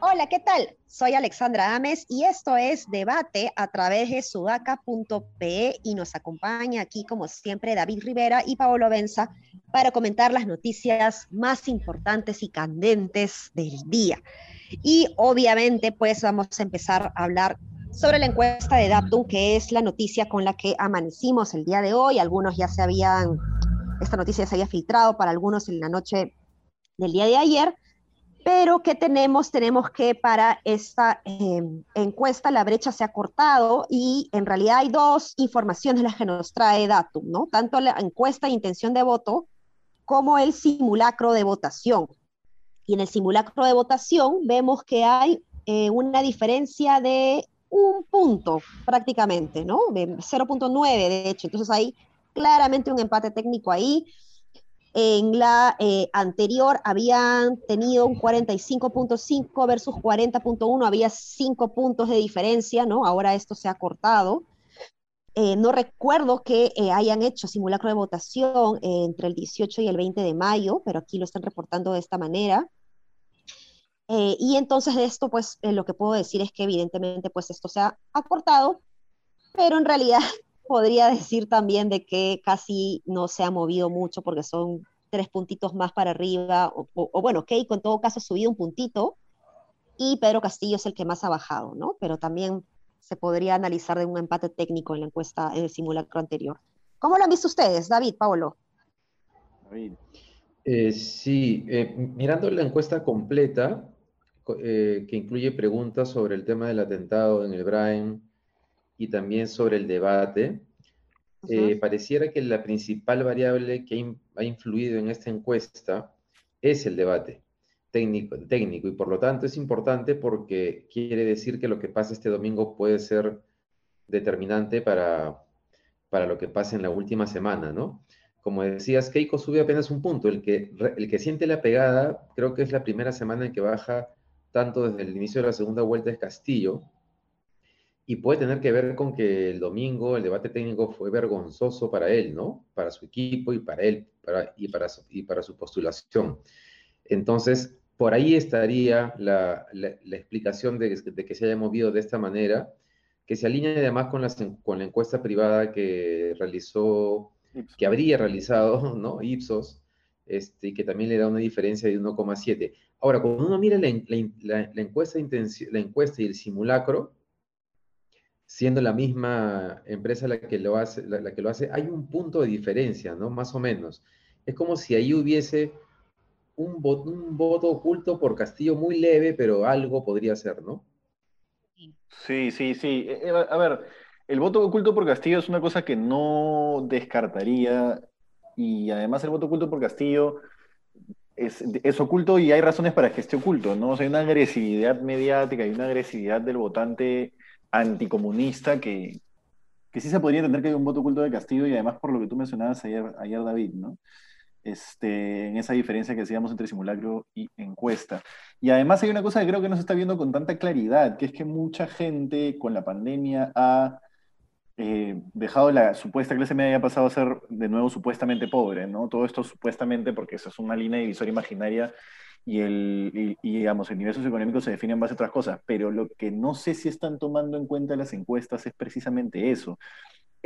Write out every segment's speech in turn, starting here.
Hola, ¿qué tal? Soy Alexandra Ames y esto es Debate a través de sudaca.pe y nos acompaña aquí como siempre David Rivera y Paolo Benza para comentar las noticias más importantes y candentes del día. Y obviamente pues vamos a empezar a hablar sobre la encuesta de Daptum, que es la noticia con la que amanecimos el día de hoy. Algunos ya se habían, esta noticia se había filtrado para algunos en la noche del día de ayer pero ¿qué tenemos? Tenemos que para esta em, encuesta la brecha se ha cortado y en realidad hay dos informaciones las que nos trae Datum, ¿no? Tanto la encuesta de intención de voto como el simulacro de votación. Y en el simulacro de votación vemos que hay eh, una diferencia de un punto prácticamente, ¿no? 0.9 de hecho. Entonces hay claramente un empate técnico ahí. En la eh, anterior habían tenido un 45.5 versus 40.1, había 5 puntos de diferencia, ¿no? Ahora esto se ha cortado. Eh, no recuerdo que eh, hayan hecho simulacro de votación entre el 18 y el 20 de mayo, pero aquí lo están reportando de esta manera. y entonces de esto, pues lo que puedo decir es que evidentemente, pues esto se ha acortado, pero en realidad podría decir también de que casi no se ha movido mucho porque son tres puntitos más para arriba, o, bueno, Keiko en todo caso ha subido un puntito y Pedro Castillo es el que más ha bajado, ¿no? Pero también se podría analizar de un empate técnico en la encuesta, en el simulacro anterior. ¿Cómo lo han visto ustedes, David, Paolo? David. Eh, sí, eh, mirando la encuesta completa, eh, que incluye preguntas sobre el tema del atentado en el Brain, y también sobre el debate, eh, pareciera que la principal variable que ha influido en esta encuesta es el debate técnico, técnico y por lo tanto es importante porque quiere decir que lo que pasa este domingo puede ser determinante para, para lo que pase en la última semana, ¿no? Como decías, Keiko sube apenas un punto. El que, el que siente la pegada, creo que es la primera semana en que baja tanto desde el inicio de la segunda vuelta es Castillo, y puede tener que ver con que el domingo el debate técnico fue vergonzoso para él, ¿no? Para su equipo y para él para, y, para y para su postulación. Entonces, por ahí estaría la, la, explicación de, de, que se haya movido de esta manera, que se alinea además con, las, con la encuesta privada que realizó, que habría realizado, ¿no? Ipsos, este, que también le da una diferencia de 1,7. Ahora, cuando uno mira la, la, encuesta, la encuesta y el simulacro, siendo la misma empresa la que lo hace, la, que lo hace, hay un punto de diferencia, ¿no? Más o menos. Es como si ahí hubiese un, un voto oculto por Castillo muy leve, pero algo podría ser, ¿no? Sí, sí, sí. Eh, eh, a ver, el voto oculto por Castillo es una cosa que no descartaría y además el voto oculto por Castillo es, es, oculto y hay razones para que esté oculto, ¿no? O sea, hay una agresividad mediática, hay una agresividad del votante anticomunista que, que sí se podría entender que hay un voto oculto de Castillo y además por lo que tú mencionabas ayer, ayer David, ¿no? Este, en esa diferencia que decíamos entre simulacro y encuesta. Y además hay una cosa que creo que no se está viendo con tanta claridad, que es que mucha gente con la pandemia ha eh, dejado la supuesta clase media y ha pasado a ser de nuevo supuestamente pobre, ¿no? Todo esto supuestamente porque esa es una línea divisoria imaginaria y, el, y, digamos, el nivel socioeconómico se define en base a otras cosas, pero lo que no sé si están tomando en cuenta las encuestas es precisamente eso.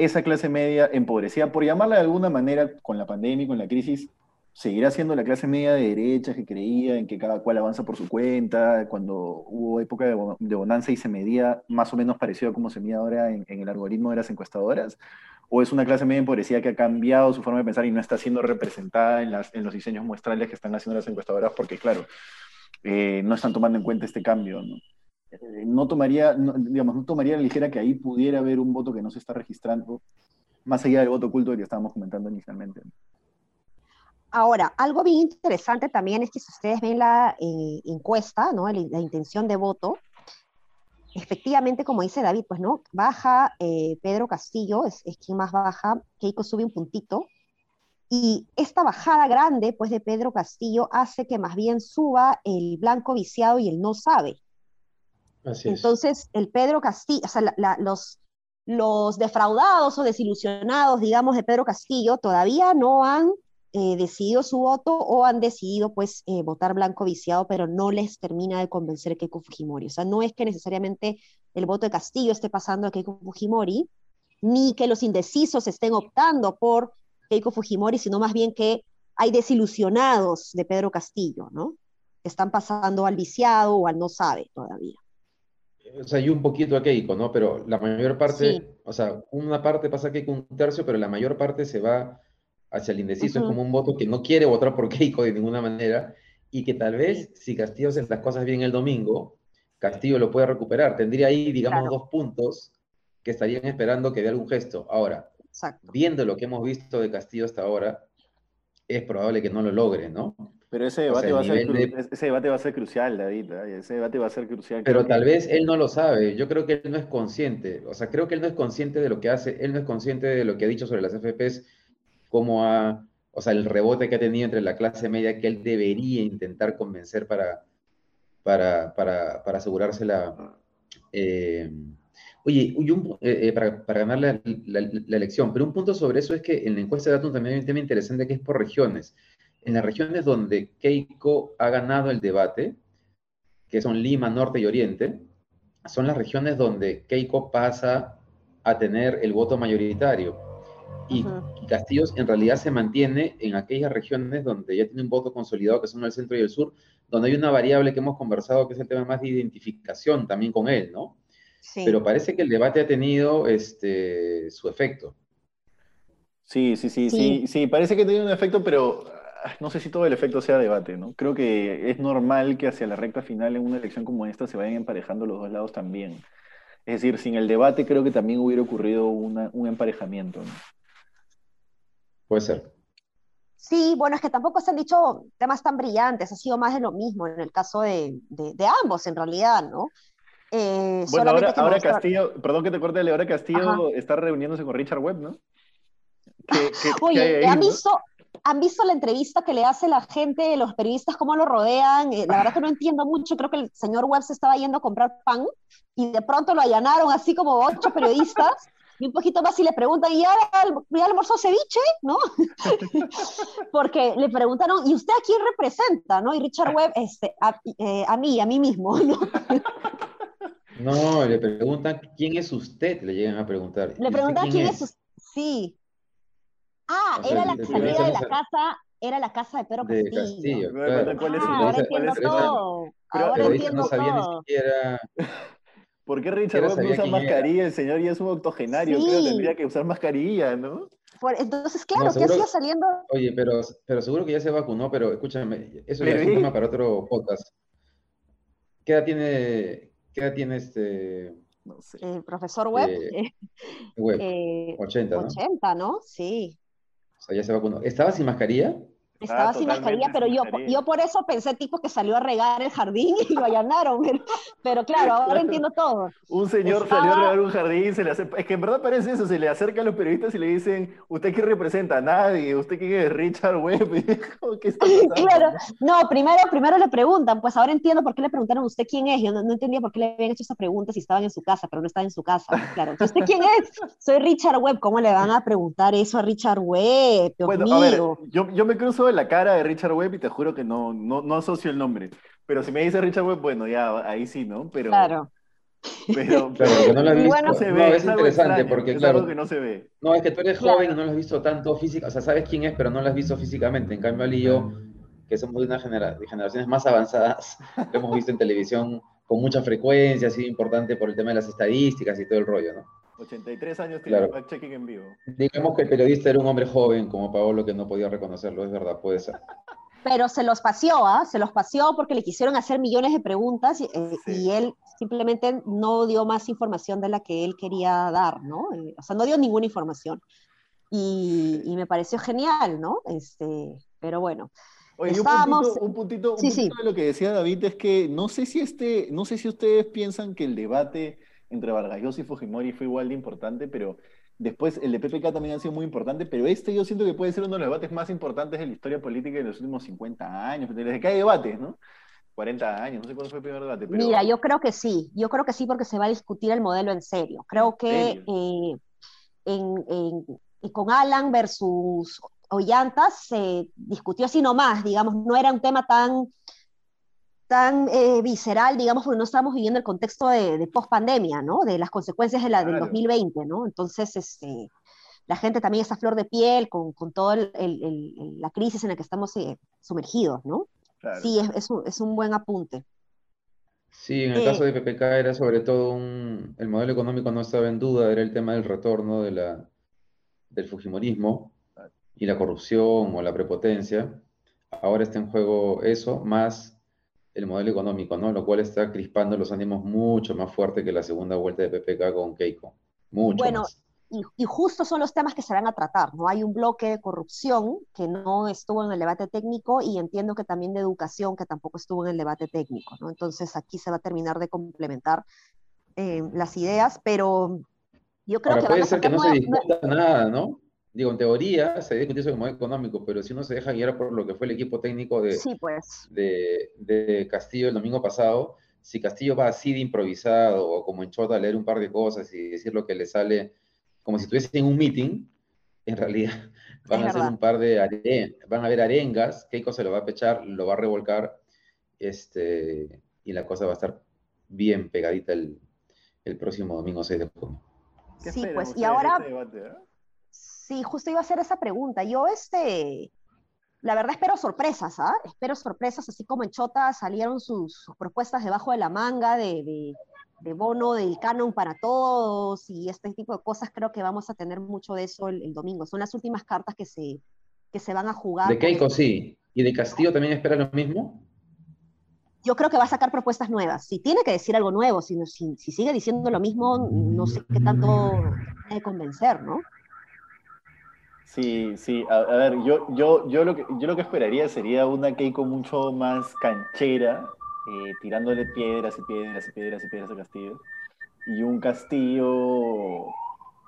Esa clase media empobrecida, por llamarla de alguna manera, con la pandemia y con la crisis, seguirá siendo la clase media de derecha que creía en que cada cual avanza por su cuenta, cuando hubo época de, bonanza y se medía más o menos parecido a como se mide ahora en, el algoritmo de las encuestadoras, o es una clase media empobrecida que ha cambiado su forma de pensar y no está siendo representada en los diseños muestrales que están haciendo las encuestadoras porque, claro, eh, no están tomando en cuenta este cambio. ¿no? Eh, no tomaría, digamos, no tomaría la ligera que ahí pudiera haber un voto que no se está registrando, más allá del voto oculto que estábamos comentando inicialmente. Ahora, algo bien interesante también es que si ustedes ven la eh, encuesta, ¿no? la intención de voto, efectivamente, como dice David, pues no, baja eh, Pedro Castillo, es, quien más baja, Keiko sube un puntito, y esta bajada grande, pues, de Pedro Castillo hace que más bien suba el blanco viciado y el no sabe. Entonces, el Pedro Castillo, o sea, los, defraudados o desilusionados, digamos, de Pedro Castillo todavía no han eh, decidido su voto o han decidido pues eh, votar blanco viciado, pero no les termina de convencer Keiko Fujimori. O sea, no es que necesariamente el voto de Castillo esté pasando a Keiko Fujimori, ni que los indecisos estén optando por Keiko Fujimori, sino más bien que hay desilusionados de Pedro Castillo, ¿no? Están pasando al viciado o al no sabe todavía. O sea, hay un poquito a Keiko, ¿no? Pero la mayor parte, o sea, una parte pasa a Keiko un tercio, pero la mayor parte se va hacia el indeciso. Es como un voto que no quiere votar por Keiko de ninguna manera y que tal vez si Castillo hace las cosas bien el domingo, Castillo lo puede recuperar. Tendría ahí, digamos, dos puntos que estarían esperando que dé algún gesto. Ahora, viendo lo que hemos visto de Castillo hasta ahora, es probable que no lo logre, ¿no? Pero ese debate, va, a ser ese debate va a ser crucial, David. ¿eh? Ese debate va a ser crucial. Pero tal vez él no lo sabe. Yo creo que él no es consciente. O sea, creo que él no es consciente de lo que hace. Él no es consciente de lo que ha dicho sobre las FPs, cómo ha, o sea, el rebote que ha tenido entre la clase media que él debería intentar convencer para, para, para, para asegurarse la, eh, Oye, eh, eh, para, ganar la, elección, pero un punto sobre eso es que en la encuesta de datos también hay un tema interesante que es por regiones. En las regiones donde Keiko ha ganado el debate, que son Lima, Norte y Oriente, son las regiones donde Keiko pasa a tener el voto mayoritario. Y, Castillos en realidad se mantiene en aquellas regiones donde ya tiene un voto consolidado, que son el centro y el sur, donde hay una variable que hemos conversado, que es el tema más de identificación también con él, ¿no? Pero parece que el debate ha tenido este, su efecto. Sí, sí, sí, sí, sí, parece que ha tenido un efecto, pero no sé si todo el efecto sea debate, ¿no? Creo que es normal que hacia la recta final en una elección como esta se vayan emparejando los dos lados también. Es decir, sin el debate creo que también hubiera ocurrido un emparejamiento, ¿no? Puede ser. Sí, bueno, es que tampoco se han dicho temas tan brillantes, ha sido más de lo mismo en el caso de, de ambos, en realidad, ¿no? Eh, bueno, ahora, Castillo, perdón que te corte, ahora Castillo está reuniéndose con Richard Webb, ¿no? Oye, ¿han, visto, ¿han visto la entrevista que le hace la gente, los periodistas, cómo lo rodean? Eh, la verdad que no entiendo mucho, creo que el señor Webb se estaba yendo a comprar pan y de pronto lo allanaron así como ocho periodistas. y un poquito más y le preguntan, ¿y ya, ya almorzó ceviche? ¿No? Porque le preguntaron, ¿y usted a quién representa? ¿no? Y Richard Webb, este, a, eh, a mí, a mí mismo, ¿no? No, le preguntan quién es usted, le llegan a preguntar. Le preguntan quién, es? usted. Sí. Ah, era la salida de la casa, era la casa de Pedro Castillo. De Castillo claro. ¿Cuál es ah, ahora entiendo todo. ahora entiendo no sabía todo. ni siquiera. ¿Por qué Richard no usa mascarilla? El señor ya es un octogenario, sí. creo que tendría que usar mascarilla, ¿no? entonces, claro, ¿qué hacía saliendo? Oye, pero, pero seguro que ya se vacunó, pero escúchame, eso ya es un tema para otro podcast. ¿Qué edad tiene, ¿Qué edad tiene este? No sé. El profesor Webb. Eh, Webb. 80, ¿no? 80, ¿no? Sí. O sea, ya se vacunó. ¿Estaba sin mascarilla? Estaba sin mascarilla, pero yo, yo por eso pensé tipo que salió a regar el jardín y lo allanaron. Pero, claro, ahora entiendo todo. Un señor salió a regar un jardín, se le hace, es que en verdad parece eso, se le acerca a los periodistas y le dicen, ¿usted qué representa? A nadie, ¿usted quién es Richard Webb? ¿Qué claro, no, primero, primero le preguntan, pues ahora entiendo por qué le preguntaron usted quién es. Yo no, entendía por qué le habían hecho esa pregunta si estaban en su casa, pero no estaba en su casa. Claro, ¿usted quién es? Soy Richard Webb, ¿cómo le van a preguntar eso a Richard Webb? bueno, a ver, yo, yo me cruzo la cara de Richard Webb y te juro que no, no, no asocio el nombre. Pero si me dice Richard Webb, bueno, ya ahí sí, ¿no? Pero, claro. Pero, pero no lo has visto. Bueno, se ve, es, interesante porque, claro. que no se ve. No, es que tú eres joven y no lo has visto tanto físico. O sea, sabes quién es, pero no lo has visto físicamente. En cambio, Ali y yo, que somos de una genera de generaciones más avanzadas, lo hemos visto en televisión con mucha frecuencia, ha sido importante por el tema de las estadísticas y todo el rollo, ¿no? 83 años tiene claro. checking en vivo. Digamos que el periodista era un hombre joven como Paolo que no podía reconocerlo, es verdad, puede ser. Pero se los paseó, ¿ah? Se los paseó porque le quisieron hacer millones de preguntas y, eh, él simplemente no dio más información de la que él quería dar, ¿no? Eh, o sea, no dio ninguna información. Y, me pareció genial, ¿no? Este, pero bueno. Oye, Estábamos... un puntito, un puntito, de lo que decía David es que no sé si este, no sé si ustedes piensan que el debate entre Vargas Llosa y Fujimori fue igual de importante, pero después el de PPK también ha sido muy importante, pero este yo siento que puede ser uno de los debates más importantes de la historia política de los últimos 50 años, desde que hay debates, ¿no? 40 años, no sé cuándo fue el primer debate. Mira, yo creo que sí, yo creo que sí porque se va a discutir el modelo en serio. Creo que eh, con Alan versus Ollantas se discutió así nomás, digamos, no era un tema tan tan eh, visceral, digamos, porque no estamos viviendo el contexto de, post-pandemia, ¿no? De las consecuencias de la, del 2020, ¿no? Entonces, este, la gente también está flor de piel con, con toda la crisis en la que estamos eh, sumergidos, ¿no? Sí, es, es, un, es, un, buen apunte. Sí, en el caso de eh, PPK era sobre todo un, el modelo económico no estaba en duda, era el tema del retorno de la, del Fujimorismo y la corrupción o la prepotencia. Ahora está en juego eso, más el modelo económico, ¿no? Lo cual está crispando los ánimos mucho más fuerte que la segunda vuelta de PPK con Keiko. Mucho bueno, más. Y, y, justo son los temas que se van a tratar, ¿no? Hay un bloque de corrupción que no estuvo en el debate técnico y entiendo que también de educación que tampoco estuvo en el debate técnico, ¿no? Entonces aquí se va a terminar de complementar eh, las ideas, pero yo creo que... Puede ser que no se discuta nada, ¿no? Digo, en teoría se debe discutir sobre el modelo económico, pero si uno se deja guiar por lo que fue el equipo técnico de, pues. de, Castillo el domingo pasado, si Castillo va así de improvisado o como en Chota a leer un par de cosas y decir lo que le sale, como si estuviese en un meeting, en realidad van a hacer un par de arengas, van a haber arengas, Keiko se lo va a pechar, lo va a revolcar, este, y la cosa va a estar bien pegadita el, próximo domingo 6 de junio. Sí, pues, y ahora... Eh? Sí, justo iba a hacer esa pregunta. Yo, este, la verdad espero sorpresas, ¿ah? Espero sorpresas, así como en Chota salieron sus, propuestas debajo de la manga de, bono del canon para todos y este tipo de cosas, creo que vamos a tener mucho de eso el, domingo. Son las últimas cartas que se, que se van a jugar. De Keiko sí. ¿Y de Castillo también espera lo mismo? Yo creo que va a sacar propuestas nuevas. Si tiene que decir algo nuevo, si, si, si sigue diciendo lo mismo, no sé qué tanto de convencer, ¿no? Sí, sí, a, ver, yo, yo, yo, lo que, yo lo que esperaría sería una Keiko mucho más canchera, eh, tirándole piedras y piedras y piedras y piedras a Castillo, y un Castillo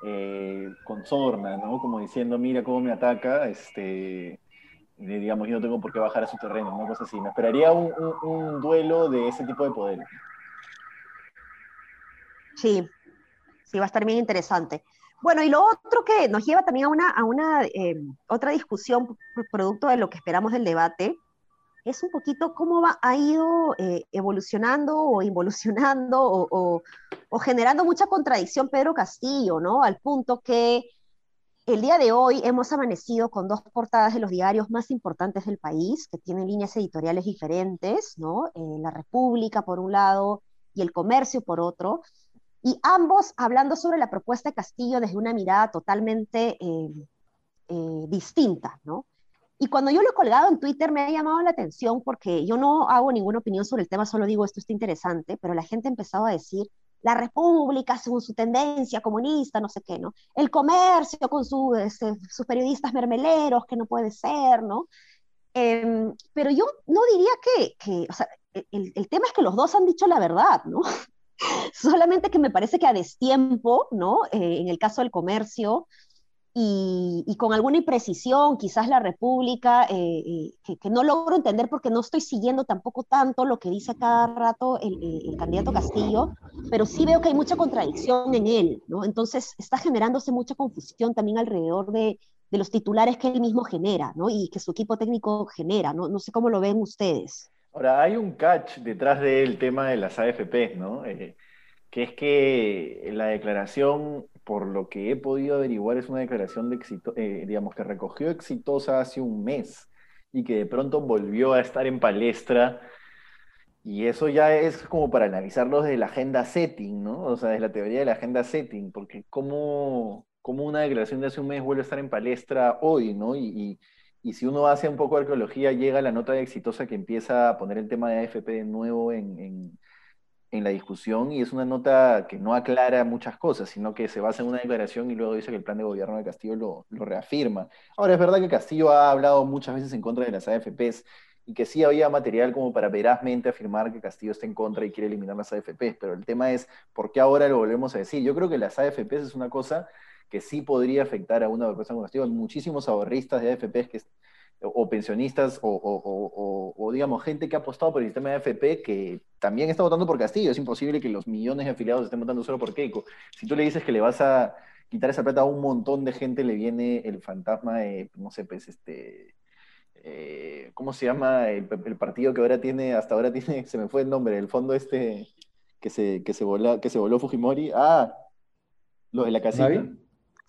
eh, con sorna, ¿no? Como diciendo, mira cómo me ataca, este, digamos, yo no tengo por qué bajar a su terreno, una cosa así. Me esperaría un, un duelo de ese tipo de poder. Sí, sí, va a estar bien interesante. Bueno, y lo otro que nos lleva también a una, a una eh, otra discusión producto de lo que esperamos del debate, es un poquito cómo va, ha ido eh, evolucionando o involucionando o, o, generando mucha contradicción Pedro Castillo, ¿no? Al punto que el día de hoy hemos amanecido con dos portadas de los diarios más importantes del país, que tienen líneas editoriales diferentes, ¿no? Eh, la República por un lado y el Comercio por otro, y ambos hablando sobre la propuesta de Castillo desde una mirada totalmente eh, eh, distinta, ¿no? Y cuando yo lo he colgado en Twitter me ha llamado la atención porque yo no hago ninguna opinión sobre el tema, solo digo esto está interesante, pero la gente ha empezado a decir la república según su tendencia comunista, no sé qué, ¿no? El comercio con este, sus periodistas mermeleros, que no puede ser, ¿no? Em, pero yo no diría que, que o sea, el, el, tema es que los dos han dicho la verdad, ¿no? Solamente que me parece que a destiempo, ¿no? Eh, en el caso del comercio, y, con alguna imprecisión, quizás la República, eh, eh, que, no logro entender porque no estoy siguiendo tampoco tanto lo que dice cada rato el, candidato Castillo, pero sí veo que hay mucha contradicción en él, ¿no? Entonces está generándose mucha confusión también alrededor de, de los titulares que él mismo genera, ¿no? Y que su equipo técnico genera, ¿no? No sé cómo lo ven ustedes. Ahora, hay un catch detrás del tema de las AFP, ¿no? Eh, que es que la declaración, por lo que he podido averiguar, es una declaración de éxito, eh, digamos, que recogió exitosa hace un mes y que de pronto volvió a estar en palestra. Y eso ya es como para analizarlo desde la agenda setting, ¿no? O sea, desde la teoría de la agenda setting, porque cómo, cómo una declaración de hace un mes vuelve a estar en palestra hoy, ¿no? y y si uno hace un poco arqueología, llega la nota exitosa que empieza a poner el tema de AFP de nuevo en, la discusión y es una nota que no aclara muchas cosas, sino que se basa en una declaración y luego dice que el plan de gobierno de Castillo lo, lo reafirma. Ahora, es verdad que Castillo ha hablado muchas veces en contra de las AFPs y que sí había material como para verazmente afirmar que Castillo está en contra y quiere eliminar las AFPs, pero el tema es, ¿por qué ahora lo volvemos a decir? Yo creo que las AFPs es una cosa que sí podría afectar a una persona con Castillo. Hay muchísimos ahorristas de AFPs que o pensionistas o, digamos, gente que ha apostado por el sistema de AFP que también está votando por Castillo. Es imposible que los millones de afiliados estén votando solo por Keiko. Si tú le dices que le vas a quitar esa plata a un montón de gente, le viene el fantasma de, no sé, pues, este... Eh, ¿Cómo se llama el, partido que ahora tiene, hasta ahora tiene, se me fue el nombre, el fondo este que se, que se, que se voló Fujimori? Ah, los de la casita.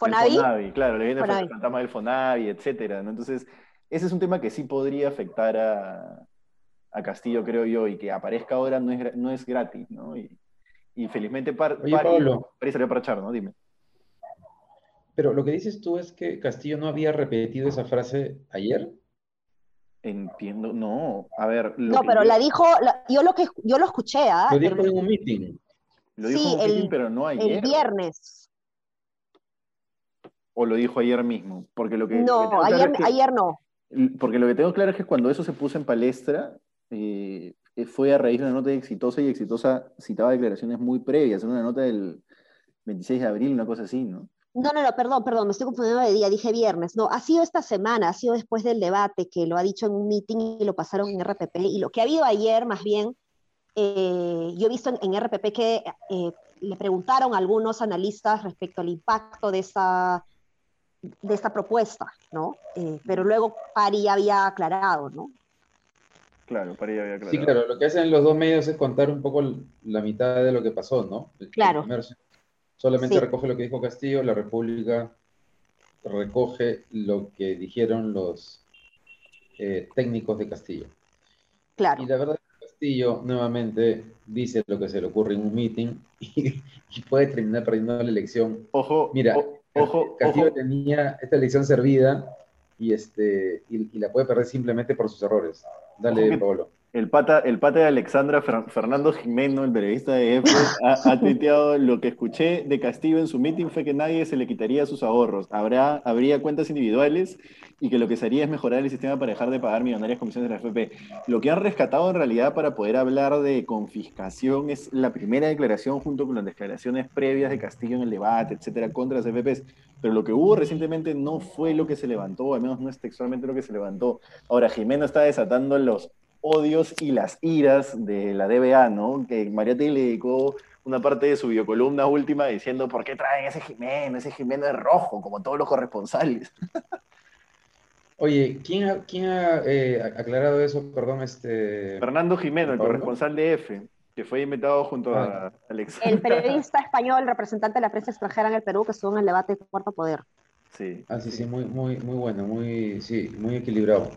¿Fonavi? claro, le viene el fantasma del Fonavi, etcétera, Entonces, ese es un tema que sí podría afectar a, Castillo, creo yo, y que aparezca ahora no es, no es gratis, ¿no? Y, felizmente par, Oye, Pablo, salió para echar, ¿no? Dime. Pero lo que dices tú es que Castillo no había repetido esa frase ayer. Entiendo, no. A ver. no, pero la dijo, yo lo que yo lo escuché, ¿ah? Lo dijo en un meeting. Lo dijo en un meeting, pero no ayer. El viernes. ¿O lo dijo ayer mismo? Porque lo que. No, ayer, ayer no. Porque lo que tengo claro es que cuando eso se puso en palestra, eh, fue a raíz de una nota de exitosa y exitosa citaba declaraciones muy previas, en una nota del 26 de abril, una cosa así, ¿no? No, no, no, perdón, perdón, me estoy confundiendo de día, dije viernes. No, ha sido esta semana, ha sido después del debate que lo ha dicho en un meeting y lo pasaron en RPP. Y lo que ha habido ayer, más bien, eh, yo he visto en, RPP que eh, le preguntaron a algunos analistas respecto al impacto de esta de esta propuesta, ¿no? Eh, pero luego Pari había aclarado, ¿no? Claro, Pari había aclarado. Sí, claro, lo que hacen los dos medios es contar un poco la mitad de lo que pasó, ¿no? Claro. solamente recoge lo que dijo Castillo, la República recoge lo que dijeron los eh, técnicos de Castillo. Claro. Y la verdad es que Castillo nuevamente dice lo que se le ocurre en un meeting y, puede terminar perdiendo la elección. Ojo, mira, Ojo, Castillo tenía esta elección servida y, este, y, la puede perder simplemente por sus errores. Dale, Pablo. El pata, el pata de Alexandra, Fernando Jimeno, el periodista de EFE, ha, tuiteado lo que escuché de Castillo en su meeting fue que nadie se le quitaría sus ahorros. Habrá, habría cuentas individuales y que lo que se haría es mejorar el sistema para dejar de pagar millonarias comisiones de la FP. Lo que han rescatado en realidad para poder hablar de confiscación es la primera declaración junto con las declaraciones previas de Castillo en el debate, etcétera, contra las FPs. Pero lo que hubo recientemente no fue lo que se levantó, al menos no es textualmente lo que se levantó. Ahora, Jimeno está desatando los odios y las iras de la DBA, ¿no? Que Mariate le dedicó una parte de su biocolumna última diciendo, ¿por qué traen ese Jimeno? Ese Jimeno es rojo, como todos los corresponsales. Oye, ¿quién ha, quién ha eh, aclarado eso? Perdón, este... Fernando Jimeno, el corresponsal de EFE, que fue invitado junto a ah. Alex. El periodista español, representante de la prensa extranjera en el Perú, que estuvo en el debate de Cuarto Poder. Sí. Ah, sí, sí, muy, muy, muy bueno, muy, sí, muy equilibrado.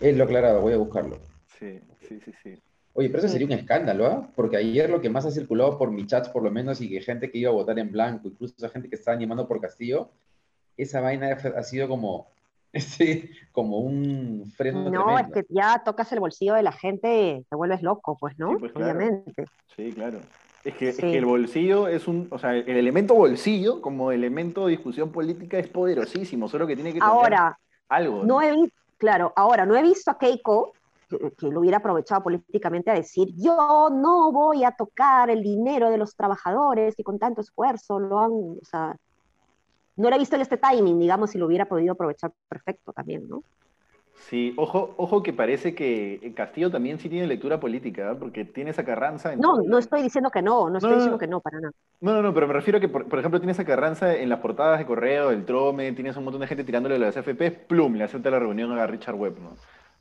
Él lo ha aclarado, voy a buscarlo. Sí, sí, sí, sí. Oye, pero eso sería un escándalo, ¿ah? Porque ayer lo que más ha circulado por mi chat, por lo menos, y que gente que iba a votar en blanco, incluso esa gente que estaba animando por Castillo, esa vaina ha sido como, sí, como un freno. No, es que ya tocas el bolsillo de la gente, te vuelves loco, pues, ¿no? Pues, Obviamente. Sí, claro. Es que, es que, el bolsillo es un, o sea, el elemento bolsillo como elemento de discusión política es poderosísimo, solo que tiene que tener ahora, algo. ¿no? he visto, claro, ahora no he visto a Keiko que, lo hubiera aprovechado políticamente a decir, yo no voy a tocar el dinero de los trabajadores y con tanto esfuerzo lo han, o sea, no lo he visto en este timing, digamos, si lo hubiera podido aprovechar perfecto también, ¿no? Sí, ojo, ojo que parece que Castillo también sí tiene lectura política, ¿eh? porque tiene esa carranza. En no, no estoy diciendo que no, no estoy diciendo que no, para nada. No, no, no, pero me refiero a que, por, ejemplo, tiene esa carranza en las portadas de correo, del Trome, tienes un montón de gente tirándole a las FP, plum, le acepta la reunión a Richard Webb, ¿no?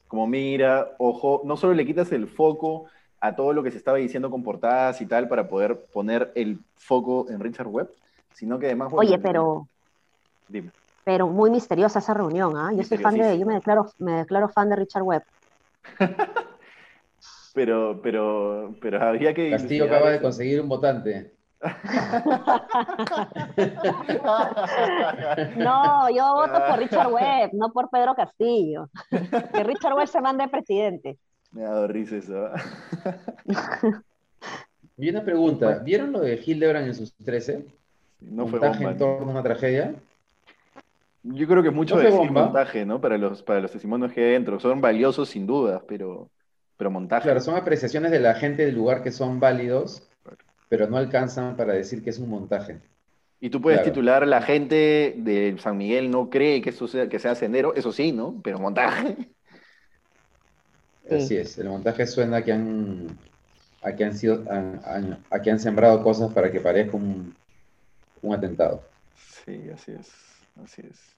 Como mira, ojo, no solo le quitas el foco a todo lo que se estaba diciendo con portadas y tal para poder poner el foco en Richard Webb, sino que además... Oye, pero... Dime. Pero muy misteriosa esa reunión, ¿ah? Yo soy fan de, yo me declaro, me declaro fan de Richard Webb. pero, pero, pero había que... Castillo acaba de conseguir un votante. no, yo voto por Richard Webb, no por Pedro Castillo. Que Richard Webb se mande presidente. Me ha dado risa eso. y una pregunta, ¿vieron lo de Hildebrand en sus 13? No fue bomba, en torno a una tragedia. Yo creo que mucho de montaje, ¿no? Para los, para los testimonios que hay dentro. Son valiosos sin duda, pero, pero montaje. Claro, son apreciaciones de la gente del lugar que son válidos pero no alcanzan para decir que es un montaje. Y tú puedes titular, la gente de San Miguel no cree que eso sea, que sea sendero, eso sí, ¿no? Pero montaje. Así es, el montaje suena a que han, a que han, sido, a, que han sembrado cosas para que parezca un, un atentado. Sí, así es, así es.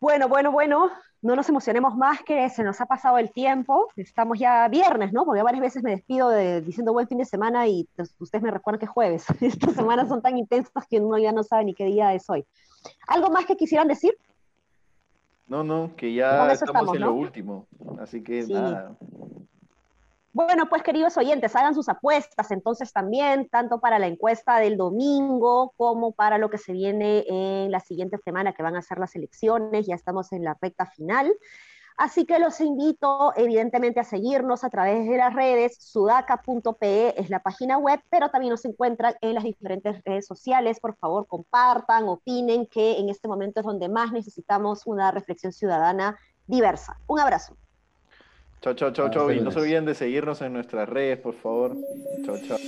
Bueno, bueno, bueno, no nos emocionemos más que se nos ha pasado el tiempo. Estamos ya viernes, ¿no? Porque varias veces me despido de, diciendo buen fin de semana y pues, ustedes me recuerdan que es jueves. Estas semanas son tan intensas que uno ya no sabe ni qué día es hoy. ¿Algo más que quisieran decir? No, no, que ya estamos, en lo último. Así que nada. Bueno, pues queridos oyentes, hagan sus apuestas entonces también, tanto para la encuesta del domingo como para lo que se viene en la siguiente semana, que van a ser las elecciones, ya estamos en la recta final. Así que los invito evidentemente a seguirnos a través de las redes, sudaca.pe es la página web, pero también nos encuentran en las diferentes redes sociales. Por favor, compartan, opinen, que en este momento es donde más necesitamos una reflexión ciudadana diversa. Un abrazo. Chao, chao, chao, chao. Y no se olviden de seguirnos en nuestras redes, por favor. Chao, chao.